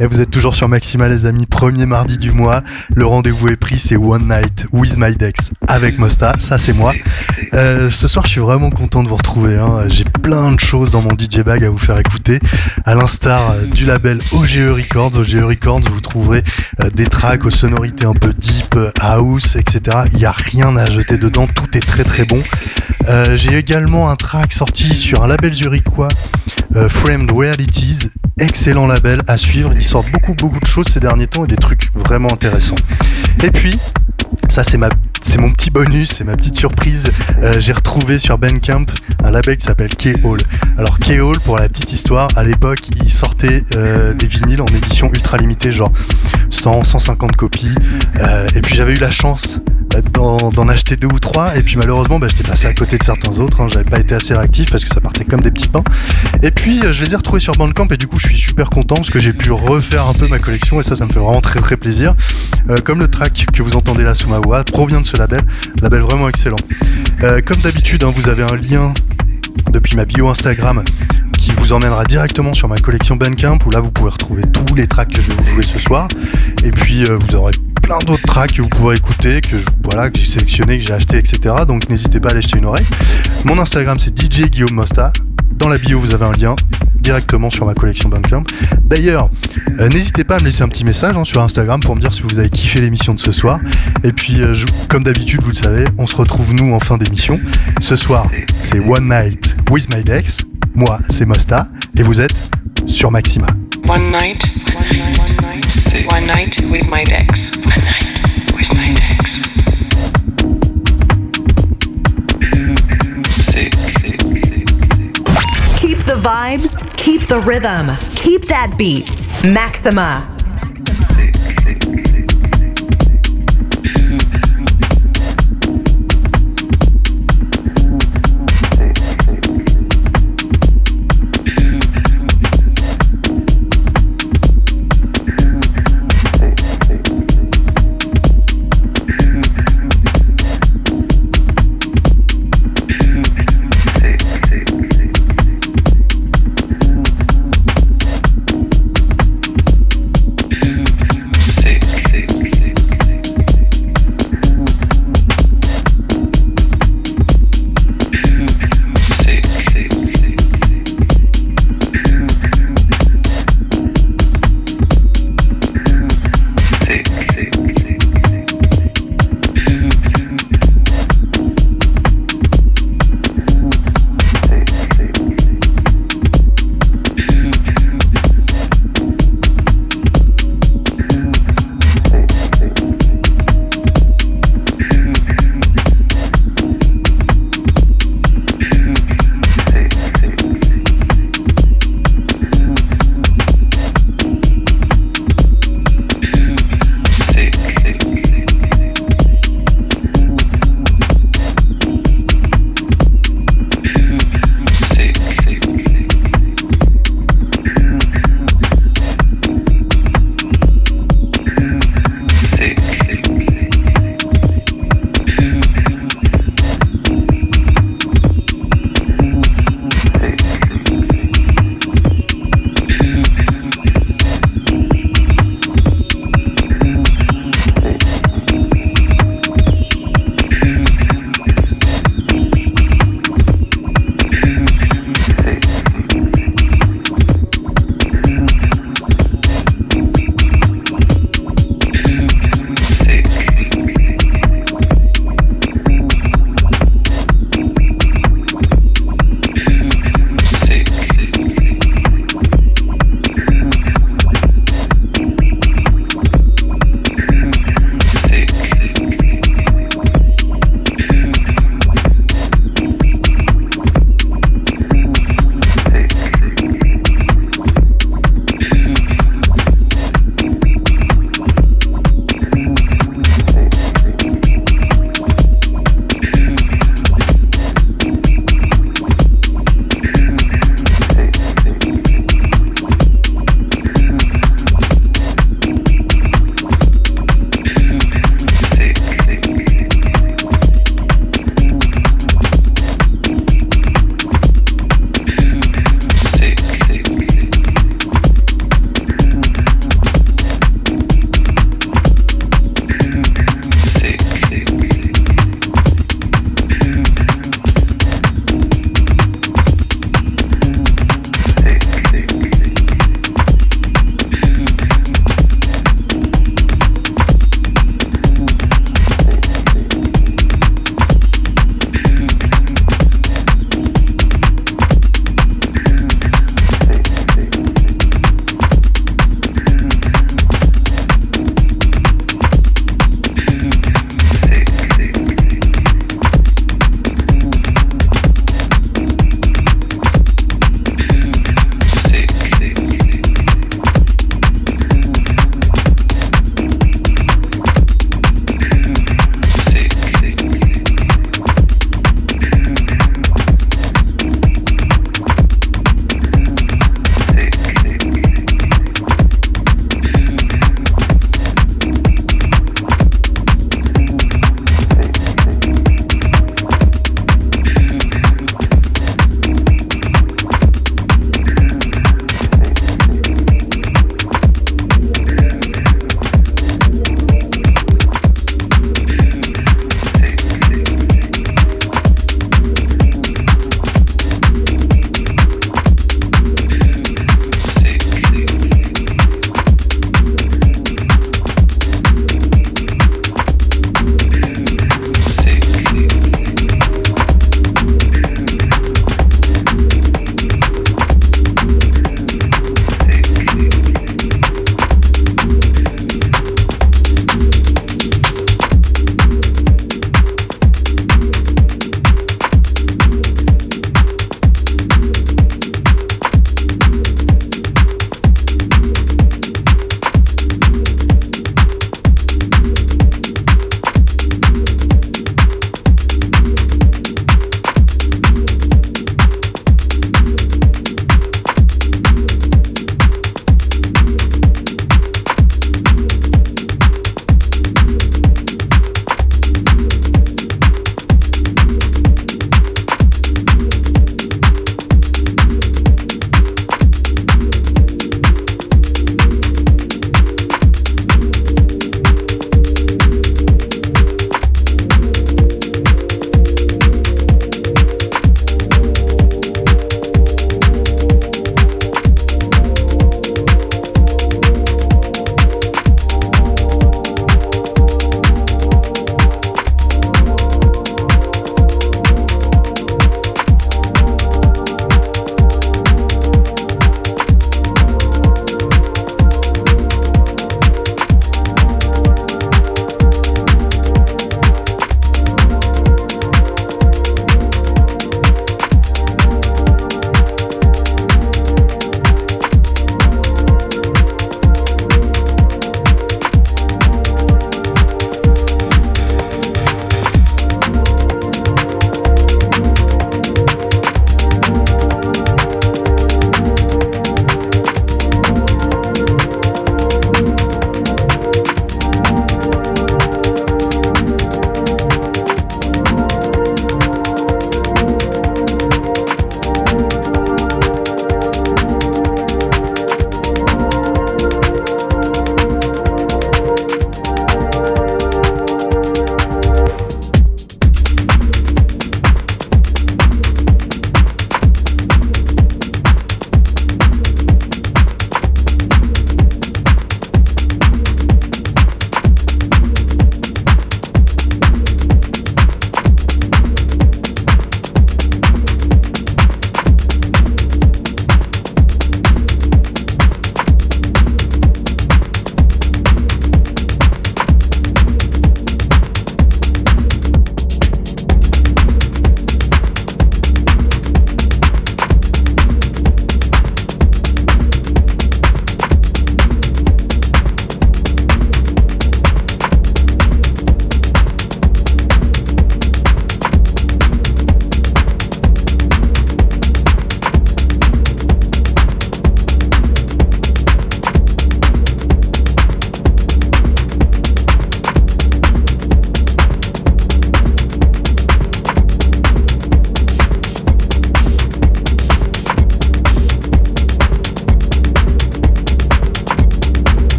Et vous êtes toujours sur Maxima les amis, premier mardi du mois. Le rendez-vous est pris, c'est One Night with My Dex avec Mosta, ça c'est moi. Euh, ce soir je suis vraiment content de vous retrouver. Hein. J'ai plein de choses dans mon DJ bag à vous faire écouter. À l'instar euh, du label OGE Records. OGE Records, vous trouverez euh, des tracks aux sonorités un peu deep, house, etc. Il n'y a rien à jeter dedans, tout est très très bon. J'ai également un track sorti sur un label zurichois, Framed Realities excellent label à suivre. Ils sortent beaucoup beaucoup de choses ces derniers temps et des trucs vraiment intéressants. Et puis, ça c'est mon petit bonus, c'est ma petite surprise. Euh, j'ai retrouvé sur Bandcamp un label qui s'appelle K-Hall. Alors K-Hall, pour la petite histoire, à l'époque, il sortait euh, des vinyles en édition ultra limitée, genre 100, 150 copies. Euh, et puis j'avais eu la chance d'en acheter deux ou trois. Et puis malheureusement bah, j'étais passé à côté de certains autres hein. j'avais pas été assez réactif parce que ça partait comme des petits pains. Et puis euh, je les ai retrouvés sur Bandcamp et du coup je suis super content parce que j'ai pu refaire un peu ma collection et ça ça me fait vraiment très très plaisir. Euh, comme le track que vous entendez là sous ma voix provient de ce label. Label vraiment excellent. Euh, comme d'habitude hein, vous avez un lien depuis ma bio Instagram qui vous emmènera directement sur ma collection Bandcamp où là vous pouvez retrouver tous les tracks que je vais vous jouer ce soir. Et puis vous aurez plein d'autres tracks que vous pourrez écouter, que, voilà, que j'ai sélectionné, que j'ai acheté, etc. Donc n'hésitez pas à aller jeter une oreille. Mon Instagram c'est DJ Guillaume Mosta. Dans la bio vous avez un lien directement sur ma collection Bandcamp. D'ailleurs, euh, n'hésitez pas à me laisser un petit message hein, sur Instagram pour me dire si vous avez kiffé l'émission de ce soir. Et puis, euh, comme d'habitude, vous le savez, on se retrouve nous en fin d'émission. Ce soir, c'est One Night with My Dex. Moi, c'est Mosta. Et vous êtes sur Maxima. One night, one night, one night, with my Dex. One night with my Dex. Keep the vibes, keep the rhythm, keep that beat. Maxima.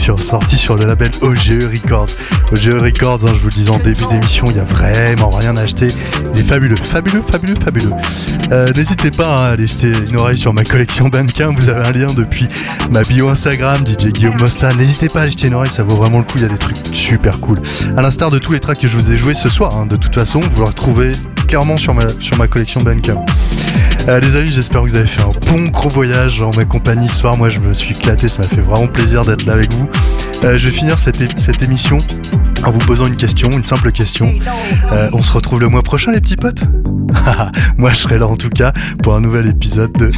Track sur, sorti sur le label OGE Records. OGE Records, hein, je vous le disais en début d'émission, il y a vraiment rien à acheter. Il est fabuleux, fabuleux, fabuleux, fabuleux. Euh, N'hésitez pas hein, à aller jeter une oreille sur ma collection Bandcamp. Vous avez un lien depuis ma bio Instagram, DJ Guillaume Mosta. N'hésitez pas à jeter une oreille, ça vaut vraiment le coup. Il y a des trucs super cool. À l'instar de tous les tracks que je vous ai joués ce soir, hein, de toute façon, vous le retrouvez clairement sur ma, sur ma collection Bandcamp. Euh, les amis, j'espère que vous avez fait un bon gros voyage en ma compagnie ce soir. Moi, je me suis éclaté, ça m'a fait vraiment plaisir d'être là avec vous. Euh, je vais finir cette, émission en vous posant une question, une simple question. Euh, on se retrouve le mois prochain, les petits potes? Moi, je serai là en tout cas pour un nouvel épisode de